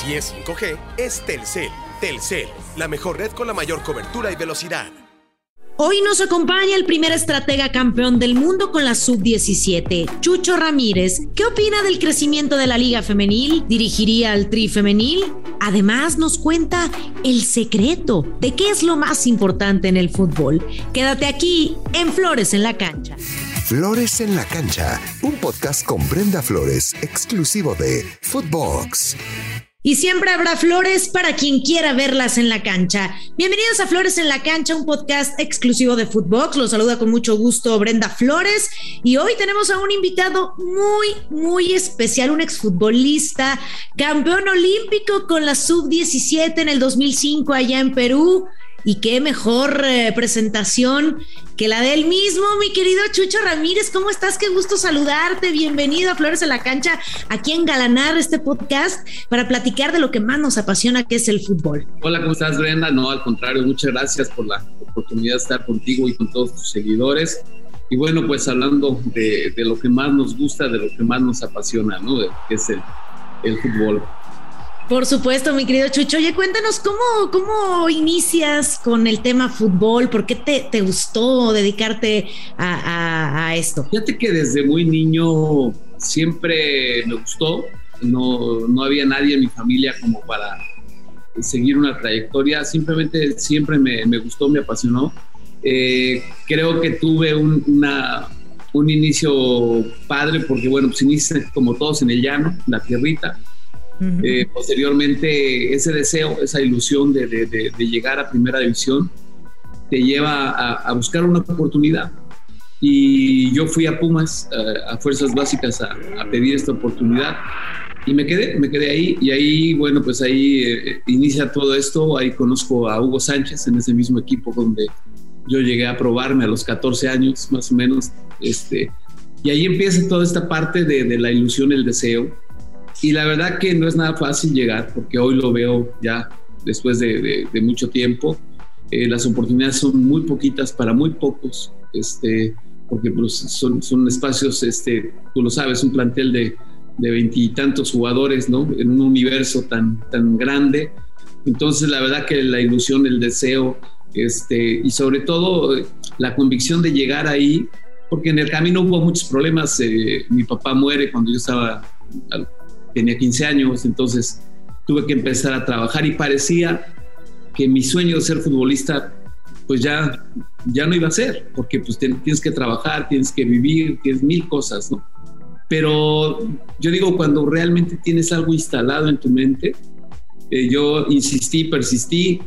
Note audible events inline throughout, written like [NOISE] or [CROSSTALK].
Si es 5G, es Telcel. Telcel, la mejor red con la mayor cobertura y velocidad. Hoy nos acompaña el primer estratega campeón del mundo con la sub-17, Chucho Ramírez. ¿Qué opina del crecimiento de la liga femenil? ¿Dirigiría al tri femenil? Además nos cuenta el secreto de qué es lo más importante en el fútbol. Quédate aquí en Flores en la cancha. Flores en la cancha, un podcast con Brenda Flores, exclusivo de Footbox. Y siempre habrá flores para quien quiera verlas en la cancha. Bienvenidos a Flores en la cancha, un podcast exclusivo de Footbox. Los saluda con mucho gusto Brenda Flores. Y hoy tenemos a un invitado muy, muy especial, un exfutbolista, campeón olímpico con la sub-17 en el 2005 allá en Perú. Y qué mejor eh, presentación que la del mismo, mi querido Chucho Ramírez. ¿Cómo estás? Qué gusto saludarte. Bienvenido a Flores en la Cancha, aquí en Galanar, este podcast, para platicar de lo que más nos apasiona, que es el fútbol. Hola, ¿cómo estás, Brenda? No, al contrario, muchas gracias por la oportunidad de estar contigo y con todos tus seguidores. Y bueno, pues hablando de, lo que más nos gusta, de lo que más nos apasiona, ¿no? que es el, el fútbol. Por supuesto, mi querido Chucho. Oye, cuéntanos cómo, cómo inicias con el tema fútbol, por qué te, te gustó dedicarte a, esto. Fíjate que desde muy niño siempre me gustó, no, no había nadie en mi familia como para seguir una trayectoria, simplemente siempre me, me gustó, me apasionó. Eh, creo que tuve un, un inicio padre porque, bueno, pues inicié como todos en el llano, la tierrita eh, posteriormente, ese deseo, esa ilusión de, llegar a primera división te lleva a, buscar una oportunidad. Y yo fui a Pumas, eh, a Fuerzas Básicas, a, pedir esta oportunidad. Y me quedé, me quedé ahí. Y ahí, bueno, pues ahí eh, inicia todo esto. Ahí conozco a Hugo Sánchez en ese mismo equipo donde yo llegué a probarme a los 14 años, más o menos. Este, y ahí empieza toda esta parte de la ilusión, el deseo y la verdad que no es nada fácil llegar, porque hoy lo veo ya después de, mucho tiempo. Eh, las oportunidades son muy poquitas para muy pocos, este, porque pues, son, son espacios, este, tú lo sabes, un plantel de veintitantos jugadores, ¿no? En un universo tan, tan grande. Entonces, la verdad que la ilusión, el deseo, este, y sobre todo la convicción de llegar ahí, porque en el camino hubo muchos problemas. Eh, mi papá muere cuando yo estaba tenía 15 años, entonces tuve que empezar a trabajar y parecía que mi sueño de ser futbolista pues ya, ya no iba a ser, porque pues tienes que trabajar, tienes que vivir, tienes mil cosas, ¿no? Pero yo digo, cuando realmente tienes algo instalado en tu mente, eh, yo insistí, persistí,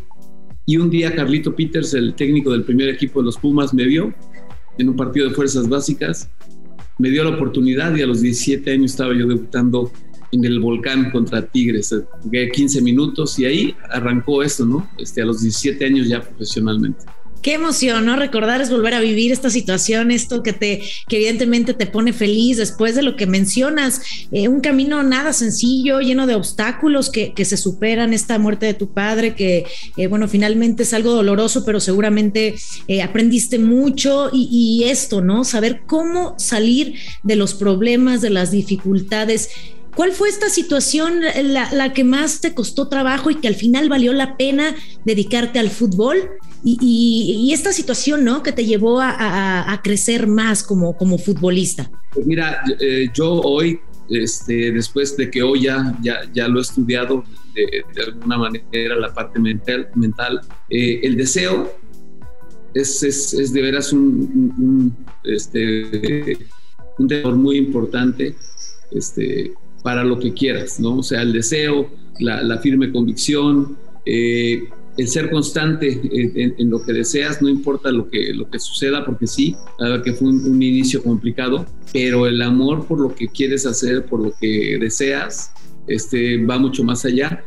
y un día Carlito Peters, el técnico del primer equipo de los Pumas, me vio en un partido de fuerzas básicas, me dio la oportunidad y a los 17 años estaba yo debutando en el volcán contra Tigres. Jugué 15 minutos y ahí arrancó esto, ¿no? Este, a los 17 años ya profesionalmente. Qué emoción, ¿no? Recordar es volver a vivir esta situación, esto que te, que evidentemente te pone feliz después de lo que mencionas, eh, un camino nada sencillo, lleno de obstáculos que, que, se superan, esta muerte de tu padre, que, eh, bueno, finalmente es algo doloroso, pero seguramente eh, aprendiste mucho y, y esto, ¿no? Saber cómo salir de los problemas, de las dificultades. ¿Cuál fue esta situación la, que más te costó trabajo y que al final valió la pena dedicarte al fútbol? Y, esta situación, ¿no? Que te llevó a, crecer más como, futbolista. Pues mira, eh, yo hoy, este, después de que hoy ya, ya, lo he estudiado de, alguna manera, la parte mental, mental eh, el deseo es, es, de veras un, un, este, un muy importante. Este, para lo que quieras, ¿no? O sea, el deseo, la, firme convicción, eh, el ser constante en, lo que deseas, no importa lo que, lo que suceda, porque sí, que fue un, inicio complicado, pero el amor por lo que quieres hacer, por lo que deseas, este, va mucho más allá.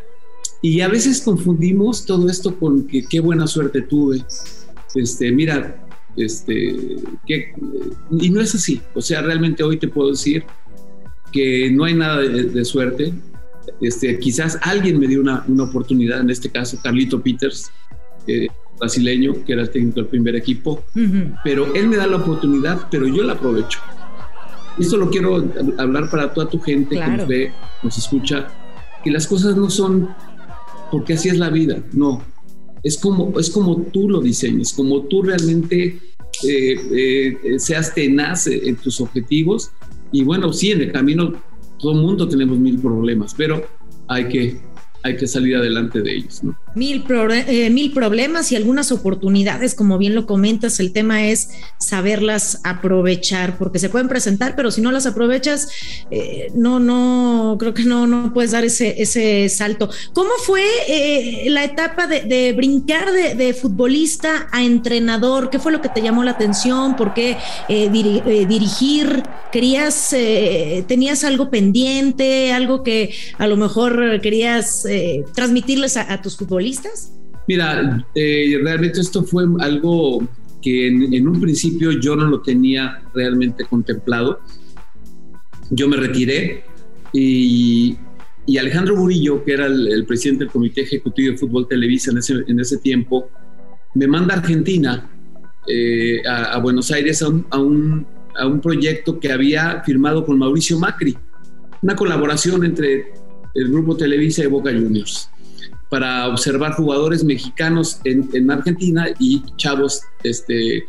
Y a veces confundimos todo esto con que qué buena suerte tuve. Este, mira, este, que, y no es así. O sea, realmente hoy te puedo decir que no hay nada de, suerte. Este, quizás alguien me dio una, una, oportunidad, en este caso Carlito Peters, eh, brasileño, que era el técnico del primer equipo, pero él me da la oportunidad, pero yo la aprovecho. Esto lo quiero hablar para toda tu gente que nos ve, nos escucha, que las cosas no son porque así es la vida, no. Es como, es como tú lo diseñes, como tú realmente eh, eh, seas tenaz en tus objetivos. Y bueno, sí, en el camino todo el mundo tenemos mil problemas, pero hay que hay que salir adelante de ellos. Mil, eh, mil problemas y algunas oportunidades, como bien lo comentas, el tema es saberlas aprovechar, porque se pueden presentar, pero si no las aprovechas, eh, no, no, creo que no, no puedes dar ese, ese salto. ¿Cómo fue eh, la etapa de, brincar de, futbolista a entrenador? ¿Qué fue lo que te llamó la atención? ¿Por qué dirigir? ¿Querías, tenías algo pendiente, algo que a lo mejor querías eh, transmitirles a, tus futbolistas? Mira, eh, realmente esto fue algo que en, un principio yo no lo tenía realmente contemplado. Yo me retiré y, Alejandro Burillo, que era el, presidente del Comité Ejecutivo de Fútbol Televisa en ese, en ese tiempo, me manda a Argentina, eh, a, Buenos Aires, a un, a un proyecto que había firmado con Mauricio Macri, una colaboración entre el grupo Televisa y Boca Juniors para observar jugadores mexicanos en, Argentina y chavos este,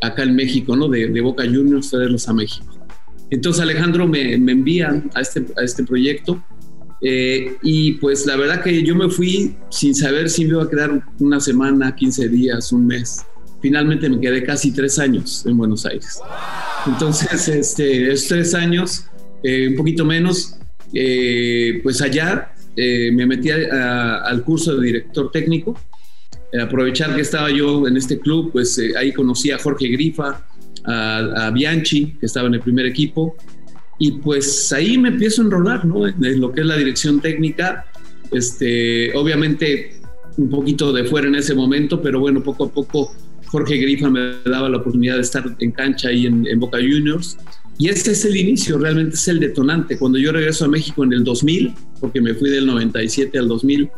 acá en México, ¿no? De, Boca Juniors, traerlos a México. Entonces Alejandro me, envía a este, a este proyecto eh, y pues la verdad que yo me fui sin saber si me iba a quedar una semana, 15 días, un mes. Finalmente me quedé casi tres años en Buenos Aires. Entonces, este, esos tres años, eh, un poquito menos, eh, pues allá eh, me metí al curso de director técnico. Eh, aprovechar que estaba yo en este club, pues ahí conocí a Jorge Grifa, a, Bianchi, que estaba en el primer equipo, y pues ahí me empiezo a enrolar, ¿no? En lo que es la dirección técnica, este, obviamente un poquito de fuera en ese momento, pero bueno, poco a poco Jorge Grifa me daba la oportunidad de estar en cancha ahí en, en Boca Juniors y este es el inicio, realmente es el detonante. Cuando yo regreso a México en el 2000, porque me fui del 97 al 2000,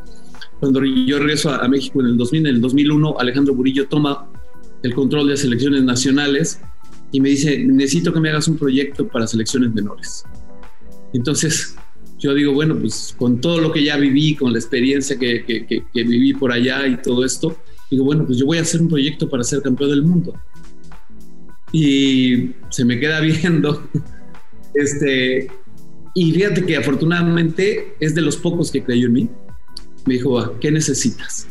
cuando yo regreso a, México en el 2000, en el 2001, Alejandro Burillo toma el control de selecciones nacionales y me dice, necesito que me hagas un proyecto para selecciones menores. Entonces, yo digo, bueno, pues con todo lo que ya viví, con la experiencia que, que, que viví por allá y todo esto, digo, bueno, pues yo voy a hacer un proyecto para ser campeón del mundo y se me queda [LAUGHS] viendo. Este, y fíjate que afortunadamente es de los pocos que creyó en mí. Me dijo, ¿qué necesitas?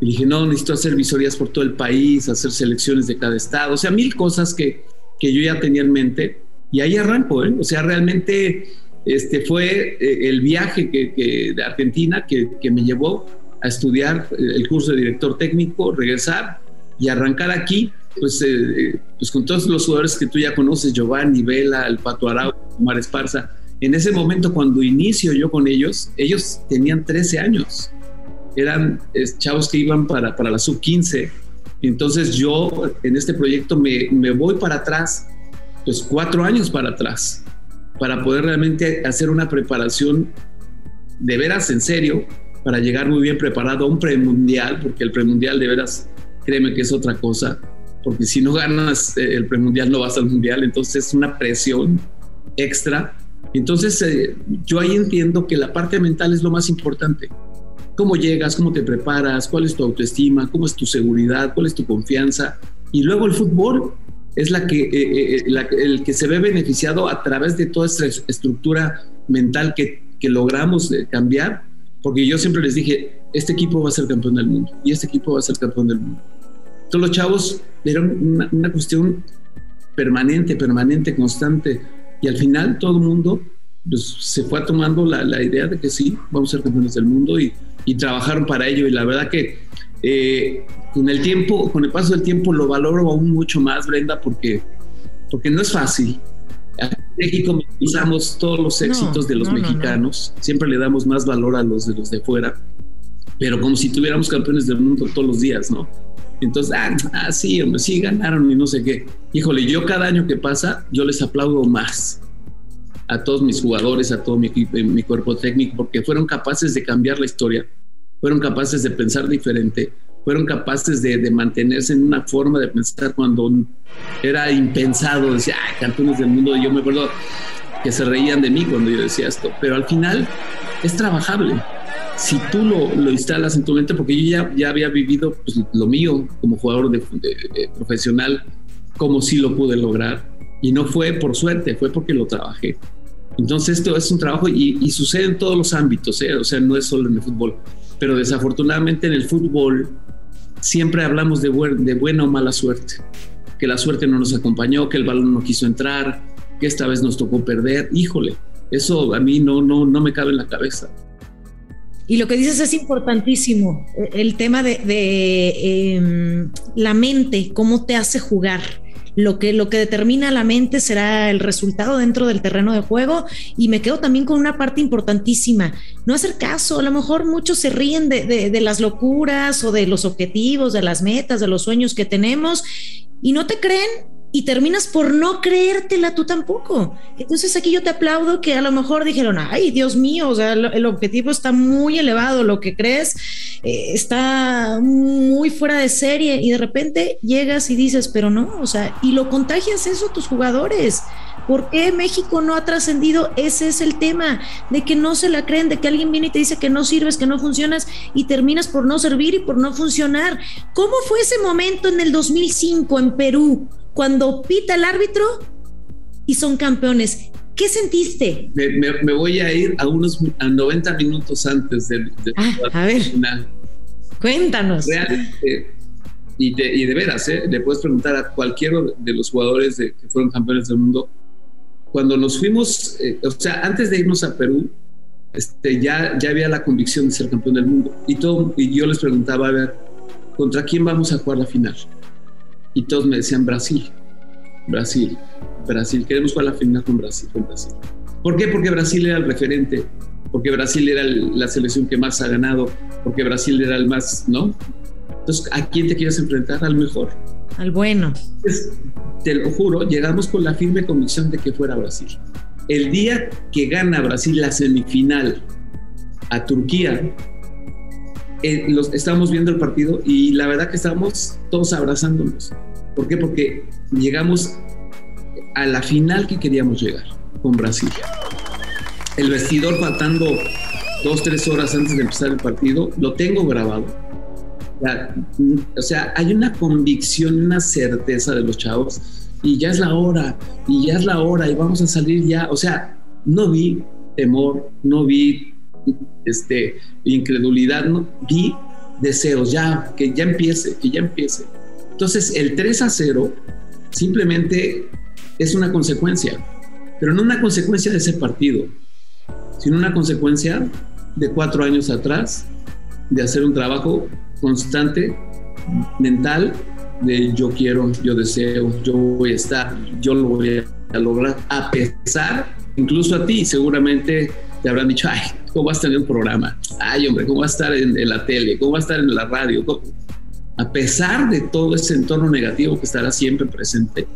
Y dije, no, necesito hacer visorías por todo el país, hacer selecciones de cada estado, o sea, mil cosas que, que yo ya tenía en mente. Y ahí arranco, ¿eh? O sea, realmente este fue eh, el viaje que, de Argentina que, que, me llevó a estudiar el curso de director técnico, regresar y arrancar aquí pues, eh, pues con todos los jugadores que tú ya conoces, Giovanni, Vela, el Pato Arau, Omar Esparza, en ese momento cuando inicio yo con ellos, ellos tenían 13 años, eran chavos que iban para, para la sub-15, entonces yo en este proyecto me, me voy para atrás, pues cuatro años para atrás, para poder realmente hacer una preparación de veras en serio, para llegar muy bien preparado a un premundial, porque el premundial de veras, créeme que es otra cosa, porque si no ganas eh, el premundial no vas al mundial, entonces es una presión extra. Entonces eh, yo ahí entiendo que la parte mental es lo más importante. Cómo llegas, cómo te preparas, cuál es tu autoestima, cómo es tu seguridad, cuál es tu confianza. Y luego el fútbol es la que, eh, el que se ve beneficiado a través de toda esta estructura mental que, que logramos cambiar. Porque yo siempre les dije, este equipo va a ser campeón del mundo y este equipo va a ser campeón del mundo todos los chavos era una, cuestión permanente, permanente, constante. Y al final todo el mundo pues, se fue tomando la, idea de que sí, vamos a ser campeones del mundo y, trabajaron para ello. Y la verdad que eh, con el tiempo, con el paso del tiempo lo valoro aún mucho más, Brenda, porque, porque no es fácil. En México usamos todos los éxitos de los mexicanos, siempre le damos más valor a los de los de fuera, pero como si tuviéramos campeones del mundo todos los días, ¿no? Entonces, ah, ah, sí, sí ganaron y no sé qué. Híjole, yo cada año que pasa, yo les aplaudo más a todos mis jugadores, a todo mi equipo, mi cuerpo técnico, porque fueron capaces de cambiar la historia, fueron capaces de pensar diferente, fueron capaces de, mantenerse en una forma de pensar cuando era impensado, decía, ay, campeones del mundo, yo me acuerdo que se reían de mí cuando yo decía esto, pero al final es trabajable. Si tú lo, lo instalas en tu mente, porque yo ya, ya había vivido pues, lo mío como jugador de, profesional, como si lo pude lograr, y no fue por suerte, fue porque lo trabajé. Entonces esto es un trabajo y, sucede en todos los ámbitos, ¿eh? o sea, no es solo en el fútbol, pero desafortunadamente en el fútbol siempre hablamos de, de buena o mala suerte, que la suerte no nos acompañó, que el balón no quiso entrar, que esta vez nos tocó perder. Híjole, eso a mí no, no, no me cabe en la cabeza. Y lo que dices es importantísimo, el tema de, em, la mente, cómo te hace jugar. Lo que, lo que determina la mente será el resultado dentro del terreno de juego y me quedo también con una parte importantísima, no hacer caso, a lo mejor muchos se ríen de, de las locuras o de los objetivos, de las metas, de los sueños que tenemos y no te creen y terminas por no creértela tú tampoco. Entonces aquí yo te aplaudo que a lo mejor dijeron, ay, Dios mío, o sea, el, objetivo está muy elevado, lo que crees eh, está muy fuera de serie y de repente llegas y dices, pero no, o sea, y lo contagias eso a tus jugadores. ¿Por qué México no ha trascendido? Ese es el tema, de que no se la creen, de que alguien viene y te dice que no sirves, que no funcionas y terminas por no servir y por no funcionar. ¿Cómo fue ese momento en el 2005 en Perú? Cuando pita el árbitro y son campeones. ¿Qué sentiste? Me, voy a ir a unos a 90 minutos antes del, ah, a ver. final. Cuéntanos. Realmente, y, de, y de veras, ¿eh? le puedes preguntar a cualquiera de los jugadores de, que fueron campeones del mundo. Cuando nos fuimos, eh, o sea, antes de irnos a Perú, este, ya, ya había la convicción de ser campeón del mundo. Y, todo, y yo les preguntaba, a ver, ¿contra quién vamos a jugar la final? Y todos me decían Brasil, Brasil, Brasil, queremos jugar la final con Brasil, con Brasil. ¿Por qué? Porque Brasil era el referente, porque Brasil era la selección que más ha ganado, porque Brasil era el más, ¿no? Entonces, ¿a quién te quieres enfrentar? Al mejor. Al bueno. te lo juro, llegamos con la firme convicción de que fuera Brasil. El día que gana Brasil la semifinal a Turquía, eh, los, estábamos viendo el partido y la verdad que estábamos todos abrazándonos. ¿Por qué? Porque llegamos a la final que queríamos llegar con Brasil. El vestidor faltando dos, tres horas antes de empezar el partido, lo tengo grabado. O sea, hay una convicción, una certeza de los chavos y ya es la hora, y ya es la hora, y vamos a salir ya. O sea, no vi temor, no vi este, incredulidad, ¿no? vi deseos, ya, que ya empiece, que ya empiece. Entonces, el 3 a 0 simplemente es una consecuencia, pero no una consecuencia de ese partido, sino una consecuencia de cuatro años atrás, de hacer un trabajo constante, mental, de yo quiero, yo deseo, yo voy a estar, yo lo voy a lograr, a pesar, incluso a ti seguramente te habrán dicho, ay, ¿cómo vas a tener un programa? Ay, hombre, ¿cómo va a estar en, la tele? ¿Cómo va a estar en la radio? A pesar de todo ese entorno negativo que estará siempre presente,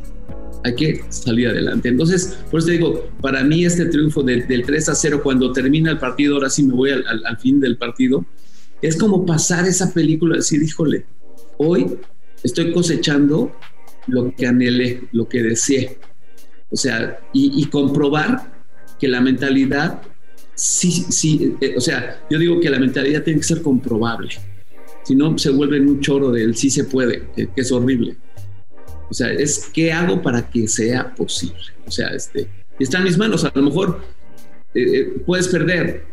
hay que salir adelante. Entonces, por eso te digo, para mí este triunfo del, 3 a 0, cuando termina el partido, ahora sí me voy al, al, fin del partido, es como pasar esa película, decir, híjole, hoy estoy cosechando lo que anhelé, lo que deseé. O sea, y, y comprobar que la mentalidad sí, sí, eh, o sea, yo digo que la mentalidad tiene que ser comprobable. Si no, se vuelve un choro del sí se puede, que, es horrible. O sea, es qué hago para que sea posible. O sea, este, está en mis manos. A lo mejor eh, eh, puedes perder,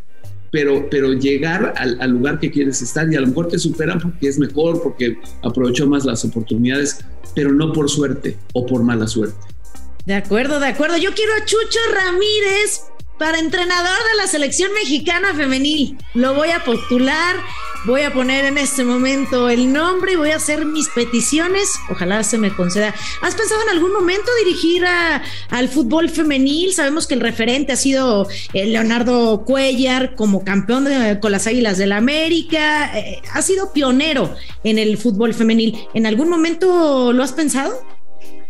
pero, pero llegar al, al, lugar que quieres estar y a lo mejor te superan porque es mejor, porque aprovechó más las oportunidades, pero no por suerte o por mala suerte. De acuerdo, de acuerdo. Yo quiero a Chucho Ramírez para entrenador de la selección mexicana femenil. Lo voy a postular, voy a poner en este momento el nombre y voy a hacer mis peticiones. Ojalá se me conceda. ¿Has pensado en algún momento dirigir al fútbol femenil? Sabemos que el referente ha sido eh, Leonardo Cuellar como campeón con las Águilas del la América. Eh, ha sido pionero en el fútbol femenil. ¿En algún momento lo has pensado?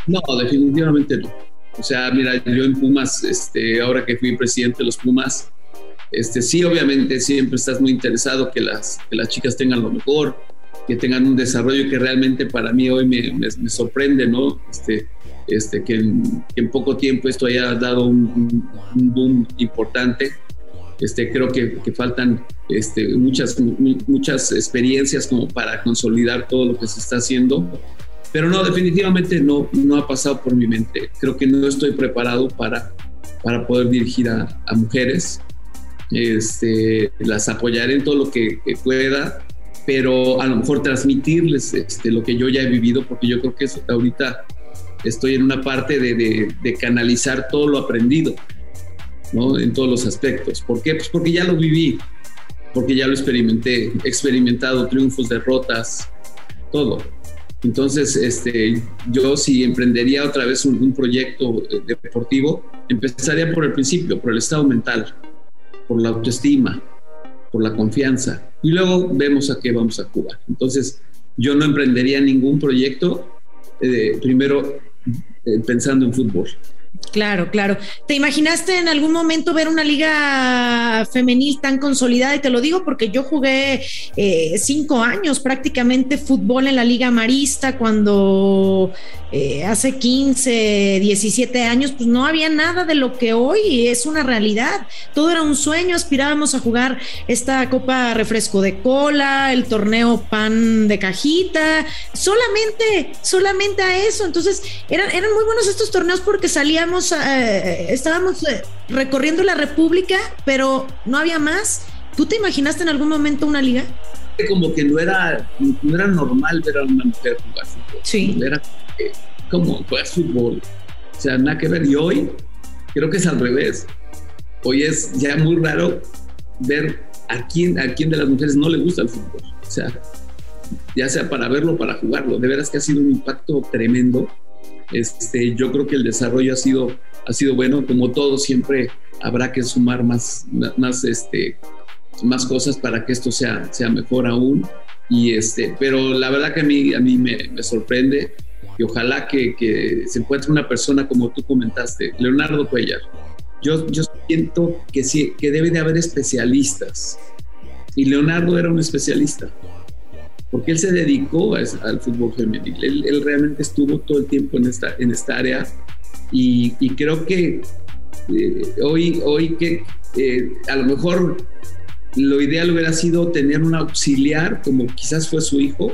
No, definitivamente no. O sea, mira, yo en Pumas, este, ahora que fui presidente de los Pumas, este, sí, obviamente siempre estás muy interesado que las, que las chicas tengan lo mejor, que tengan un desarrollo que realmente para mí hoy me, me, sorprende, ¿no? Este, este, que, en, poco tiempo esto haya dado un, un boom importante. Este, creo que, que, faltan este, muchas, muchas experiencias como para consolidar todo lo que se está haciendo. Pero no, definitivamente no, no ha pasado por mi mente. Creo que no estoy preparado para, para poder dirigir a, a mujeres. Este, las apoyaré en todo lo que, pueda, pero a lo mejor transmitirles este, lo que yo ya he vivido, porque yo creo que eso, ahorita estoy en una parte de, de, canalizar todo lo aprendido, ¿no? En todos los aspectos. ¿Por qué? Pues porque ya lo viví, porque ya lo experimenté, he experimentado triunfos, derrotas, todo. Entonces, este, yo si emprendería otra vez un, proyecto eh, deportivo, empezaría por el principio, por el estado mental por la autoestima, por la confianza. Y luego vemos a qué vamos a jugar. Entonces, yo no emprendería ningún proyecto eh, primero eh, pensando en fútbol. Claro, claro. ¿Te imaginaste en algún momento ver una liga femenil tan consolidada? Y te lo digo porque yo jugué eh, cinco años prácticamente fútbol en la liga marista cuando eh, hace 15, 17 años, pues no había nada de lo que hoy es una realidad. Todo era un sueño, aspirábamos a jugar esta Copa Refresco de Cola, el torneo Pan de Cajita, solamente, solamente a eso. Entonces, eran, eran muy buenos estos torneos porque salíamos, eh, estábamos eh, recorriendo la República, pero no había más. ¿Tú te imaginaste en algún momento una liga? Como que no era, no era normal ver a una mujer jugar fútbol. Sí. Era como juegas fútbol. O sea, nada que ver. Y hoy creo que es al revés. Hoy es ya muy raro ver a quién, a quién de las mujeres no le gusta el fútbol. O sea, ya sea para verlo o para jugarlo. De veras que ha sido un impacto tremendo. Este, yo creo que el desarrollo ha sido, ha sido bueno. Como todo, siempre habrá que sumar más, más, este, más cosas para que esto sea, sea mejor aún. Y este, pero la verdad que a mí, a mí me, me sorprende y ojalá que, se encuentre una persona como tú comentaste, Leonardo Cuellar. Yo, yo siento que sí, que debe de haber especialistas. Y Leonardo era un especialista, porque él se dedicó al fútbol femenil. Él, realmente estuvo todo el tiempo en esta, en esta área y, creo que eh, hoy, hoy que eh, a lo mejor lo ideal hubiera sido tener un auxiliar, como quizás fue su hijo,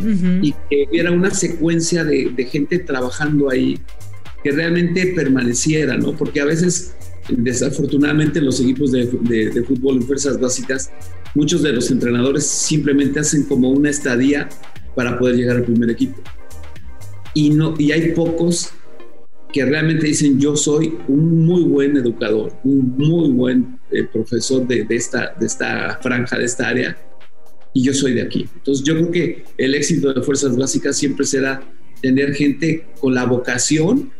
y que hubiera una secuencia de, gente trabajando ahí que realmente permaneciera, ¿no? Porque a veces, desafortunadamente, en los equipos de, de, fútbol en fuerzas básicas, muchos de los entrenadores simplemente hacen como una estadía para poder llegar al primer equipo. Y, no, y hay pocos que realmente dicen yo soy un muy buen educador, un muy buen eh, profesor de, de, esta, de esta franja, de esta área, y yo soy de aquí. Entonces yo creo que el éxito de Fuerzas Básicas siempre será tener gente con la vocación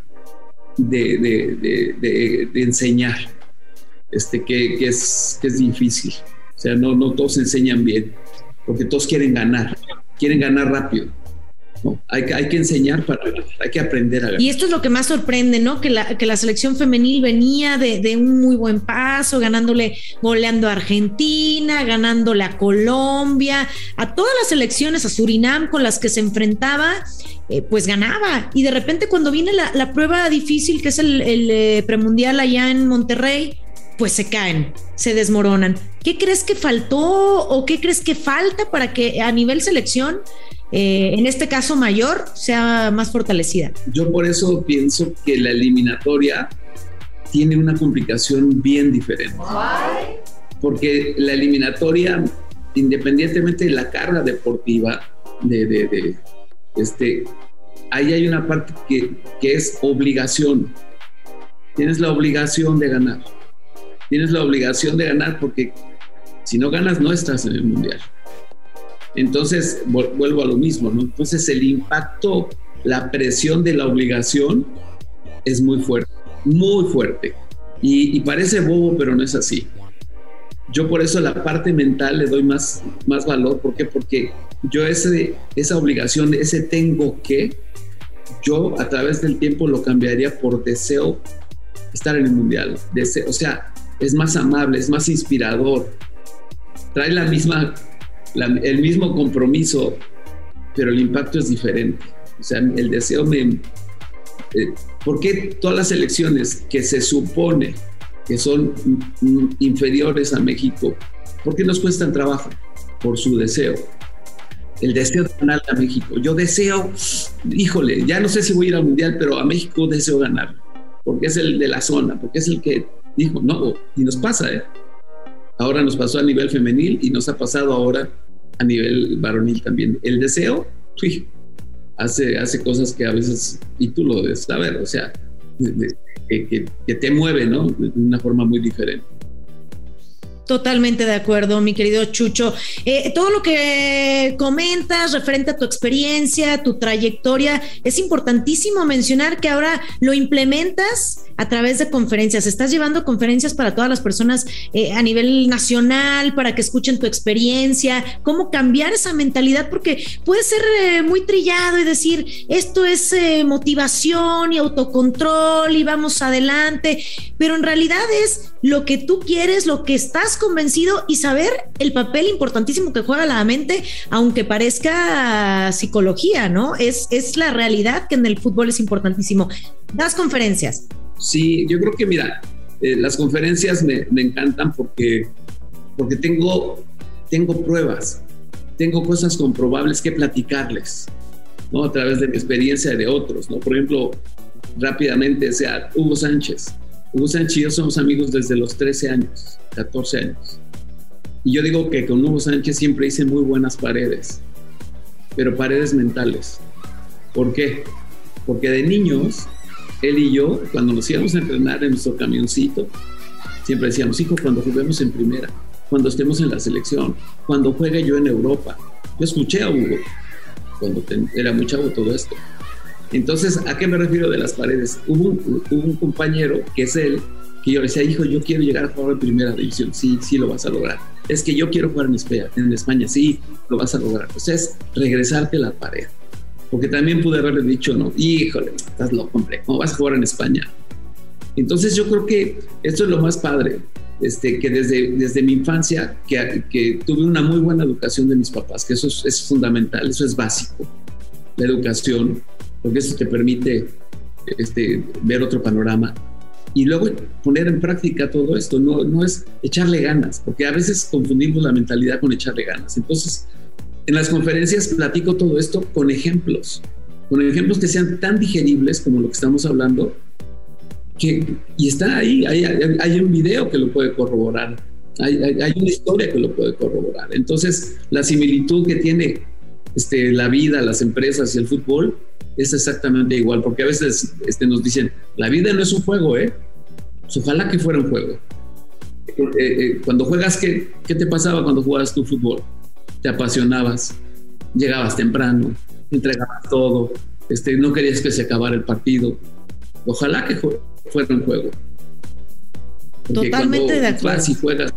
de, de, de, enseñar, este, que, que, es, que es difícil. O sea, no, no todos enseñan bien, porque todos quieren ganar, quieren ganar rápido hay, hay, que enseñar para hay que aprender a Y esto es lo que más sorprende, ¿no? Que la, que la selección femenil venía de, de, un muy buen paso, ganándole, goleando a Argentina, ganándole a Colombia, a todas las selecciones, a Surinam con las que se enfrentaba, eh, pues ganaba. Y de repente cuando viene la, la prueba difícil, que es el, eh, premundial allá en Monterrey, pues se caen, se desmoronan. ¿Qué crees que faltó o qué crees que falta para que a nivel selección eh, en este caso mayor, sea más fortalecida. Yo por eso pienso que la eliminatoria tiene una complicación bien diferente. Porque la eliminatoria, independientemente de la carga deportiva, de, este, ahí hay una parte que, que es obligación. Tienes la obligación de ganar. Tienes la obligación de ganar porque si no ganas no estás en el mundial. Entonces, vuelvo a lo mismo. Entonces, el impacto, la presión de la obligación es muy fuerte, muy fuerte. Y, parece bobo, pero no es así. Yo por eso la parte mental le doy más, más valor. ¿Por qué? Porque yo ese, esa obligación, ese tengo que, yo a través del tiempo lo cambiaría por deseo estar en el mundial. Deseo, o sea, es más amable, es más inspirador, trae la misma el mismo compromiso, pero el impacto es diferente. O sea, el deseo me... Eh, ¿Por qué todas las elecciones que se supone que son inferiores a México, por qué nos cuestan trabajo? Por su deseo. El deseo de ganar a México. Yo deseo, híjole, ya no sé si voy a ir al Mundial, pero a México deseo ganar, porque es el de la zona, porque es el que dijo, no, y nos pasa, ¿eh? Ahora nos pasó a nivel femenil y nos ha pasado ahora a nivel varonil también. El deseo, sí, hace, hace cosas que a veces, y tú lo debes saber, o sea, que, que te mueve, ¿no? De una forma muy diferente. Totalmente de acuerdo, mi querido Chucho. Eh, todo lo que comentas referente a tu experiencia, tu trayectoria, es importantísimo mencionar que ahora lo implementas a través de conferencias. Estás llevando conferencias para todas las personas eh, a nivel nacional, para que escuchen tu experiencia, cómo cambiar esa mentalidad, porque puede ser eh, muy trillado y decir, esto es motivación y autocontrol y vamos adelante, pero en realidad es lo que tú quieres, lo que estás convencido y saber el papel importantísimo que juega la mente, aunque parezca psicología, ¿no? Es, es la realidad que en el fútbol es importantísimo. Das conferencias. Sí, yo creo que mira, eh, las conferencias me, me, encantan porque, porque tengo, tengo pruebas, tengo cosas comprobables que platicarles, ¿no? A través de mi experiencia de otros, ¿no? Por ejemplo, rápidamente, o sea, Hugo Sánchez Hugo Sánchez y yo somos amigos desde los 13 años, 14 años. Y yo digo que con Hugo Sánchez siempre hice muy buenas paredes, pero paredes mentales. ¿Por qué? Porque de niños, él y yo, cuando nos íbamos a entrenar en nuestro camioncito, siempre decíamos, hijo, cuando juguemos en primera, cuando estemos en la selección, cuando juegue yo en Europa. Yo escuché a Hugo cuando era muy chavo todo esto. Entonces, ¿a qué me refiero de las paredes? Hubo un, compañero, que es él, que yo le decía, hijo, yo quiero llegar a jugar en primera división. Sí, sí lo vas a lograr. Es que yo quiero jugar en España, en España. Sí, lo vas a lograr. O es regresarte a la pared. Porque también pude haberle dicho, no, híjole, estás loco, hombre, ¿cómo vas a jugar en España? Entonces yo creo que esto es lo más padre, este, que desde, desde mi infancia, que, que tuve una muy buena educación de mis papás, que eso es, es fundamental, eso es básico, la educación, porque eso te permite este, ver otro panorama y luego poner en práctica todo esto. No, no es echarle ganas, porque a veces confundimos la mentalidad con echarle ganas. Entonces, en las conferencias platico todo esto con ejemplos, con ejemplos que sean tan digeribles como lo que estamos hablando, que, y está ahí, hay, hay un video que lo puede corroborar, hay, hay, una historia que lo puede corroborar. Entonces, la similitud que tiene este, la vida, las empresas y el fútbol es exactamente igual, porque a veces este, nos dicen, la vida no es un juego, ¿eh? Pues ojalá que fuera un juego. Eh, eh, cuando juegas, ¿qué, ¿qué te pasaba cuando jugabas tu fútbol? Te apasionabas, llegabas temprano, entregabas todo, este, no querías que se acabara el partido. Ojalá que fuera un juego. Totalmente de acuerdo. Vas y juegas,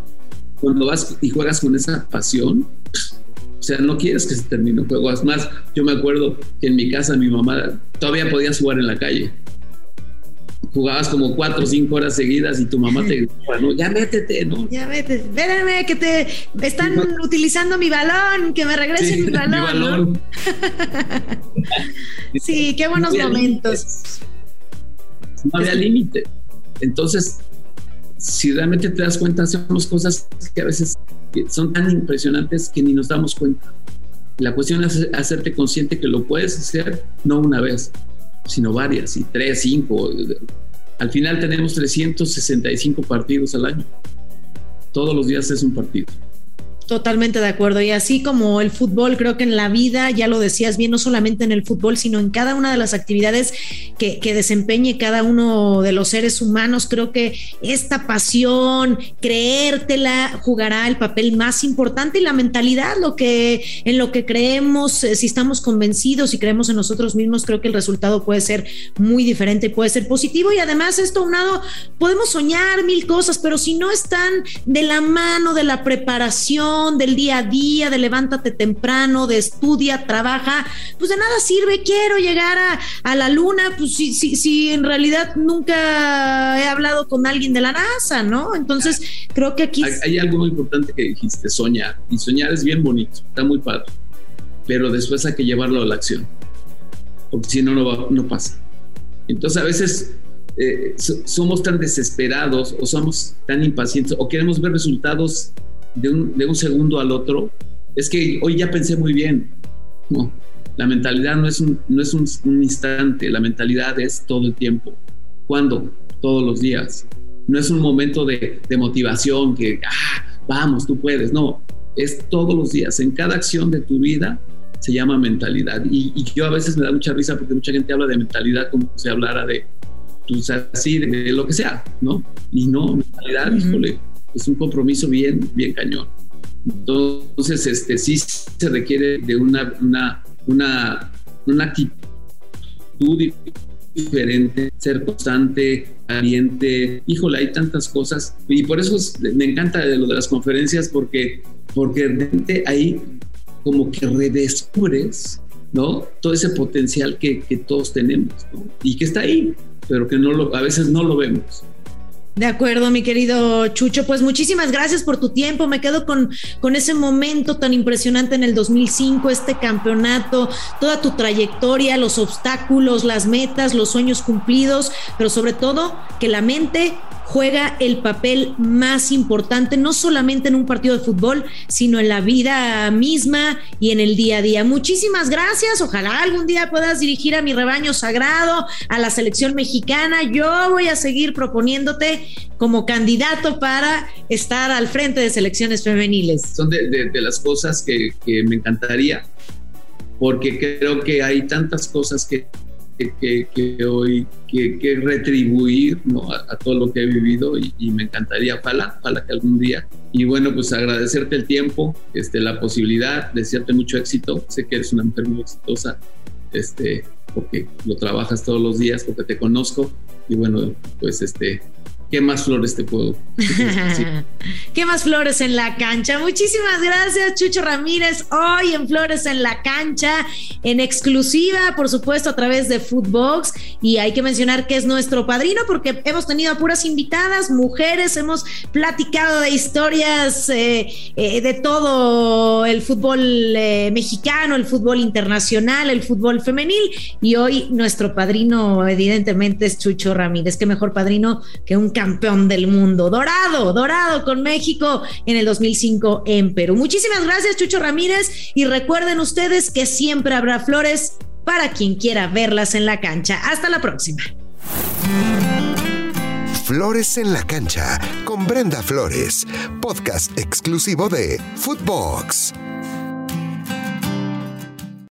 cuando vas y juegas con esa pasión, o sea, no quieres que se termine un juego. Es más, yo me acuerdo que en mi casa mi mamá todavía podías jugar en la calle. Jugabas como cuatro o cinco horas seguidas y tu mamá te [LAUGHS] gritaba, no, ya métete, ¿no? Ya métete, espérame, que te están utilizando mi balón, que me regresen [LAUGHS] mi balón. Mi balón. [LAUGHS] sí, qué buenos momentos. No había límite. Entonces, si realmente te das cuenta, hacemos cosas que a veces son tan impresionantes que ni nos damos cuenta. La cuestión es hacerte consciente que lo puedes hacer no una vez, sino varias, y tres, cinco. Al final tenemos 365 partidos al año. Todos los días es un partido. Totalmente de acuerdo. Y así como el fútbol, creo que en la vida, ya lo decías bien, no solamente en el fútbol, sino en cada una de las actividades que, desempeñe cada uno de los seres humanos, creo que esta pasión, creértela, jugará el papel más importante y la mentalidad, lo que en lo que creemos, eh, si estamos convencidos y creemos en nosotros mismos, creo que el resultado puede ser muy diferente, puede ser positivo. Y además, esto unado, podemos soñar mil cosas, pero si no están de la mano de la preparación, del día a día, de levántate temprano, de estudia, trabaja, pues de nada sirve, quiero llegar a, la luna, pues si, si, si en realidad nunca he hablado con alguien de la NASA, ¿no? Entonces creo que aquí... Hay, algo muy importante que dijiste, soñar, y soñar es bien bonito, está muy padre, pero después hay que llevarlo a la acción, porque si no, no, no pasa. Entonces a veces eh, somos tan desesperados o somos tan impacientes o queremos ver resultados de un, de un segundo al otro, es que hoy ya pensé muy bien. No, la mentalidad no es, un, no es un, instante, la mentalidad es todo el tiempo. ¿Cuándo? Todos los días. No es un momento de, de motivación que, ah, vamos, tú puedes. No, es todos los días. En cada acción de tu vida se llama mentalidad. Y, y, yo a veces me da mucha risa porque mucha gente habla de mentalidad como si hablara de, pues así, de, lo que sea, ¿no? Y no, mentalidad, híjole, es un compromiso bien, bien cañón. Entonces, este, sí se requiere de una, una, una, una actitud diferente, ser constante, caliente. Híjole, hay tantas cosas. Y por eso me encanta lo de las conferencias, porque, porque realmente ahí como que redescubres, ¿no? Todo ese potencial que, que todos tenemos, ¿no? Y que está ahí, pero que no lo, a veces no lo vemos. De acuerdo, mi querido Chucho. Pues muchísimas gracias por tu tiempo. Me quedo con, con ese momento tan impresionante en el 2005, este campeonato, toda tu trayectoria, los obstáculos, las metas, los sueños cumplidos, pero sobre todo que la mente juega el papel más importante, no solamente en un partido de fútbol, sino en la vida misma y en el día a día. Muchísimas gracias. Ojalá algún día puedas dirigir a mi rebaño sagrado, a la selección mexicana. Yo voy a seguir proponiéndote como candidato para estar al frente de selecciones femeniles. Son de, las cosas que, me encantaría, porque creo que hay tantas cosas que que, hoy que, retribuir a, todo lo que he vivido y, me encantaría, ojalá, ojalá que algún día. Y bueno, pues agradecerte el tiempo, este, la posibilidad, desearte mucho éxito. Sé que eres una mujer muy exitosa, este, porque lo trabajas todos los días, porque te conozco. Y bueno, pues este, ¿Qué más flores te puedo? [LAUGHS] ¿Qué más flores en la cancha? Muchísimas gracias, Chucho Ramírez. Hoy en Flores en la cancha, en exclusiva, por supuesto, a través de Footbox. Y hay que mencionar que es nuestro padrino porque hemos tenido puras invitadas, mujeres, hemos platicado de historias eh, eh, de todo el fútbol eh, mexicano, el fútbol internacional, el fútbol femenil. Y hoy nuestro padrino, evidentemente, es Chucho Ramírez. Qué mejor padrino que un campeón del mundo. Dorado, dorado con México en el 2005 en Perú. Muchísimas gracias, Chucho Ramírez. Y recuerden ustedes que siempre habrá flores para quien quiera verlas en la cancha. Hasta la próxima. Flores en la cancha con Brenda Flores, podcast exclusivo de Footbox.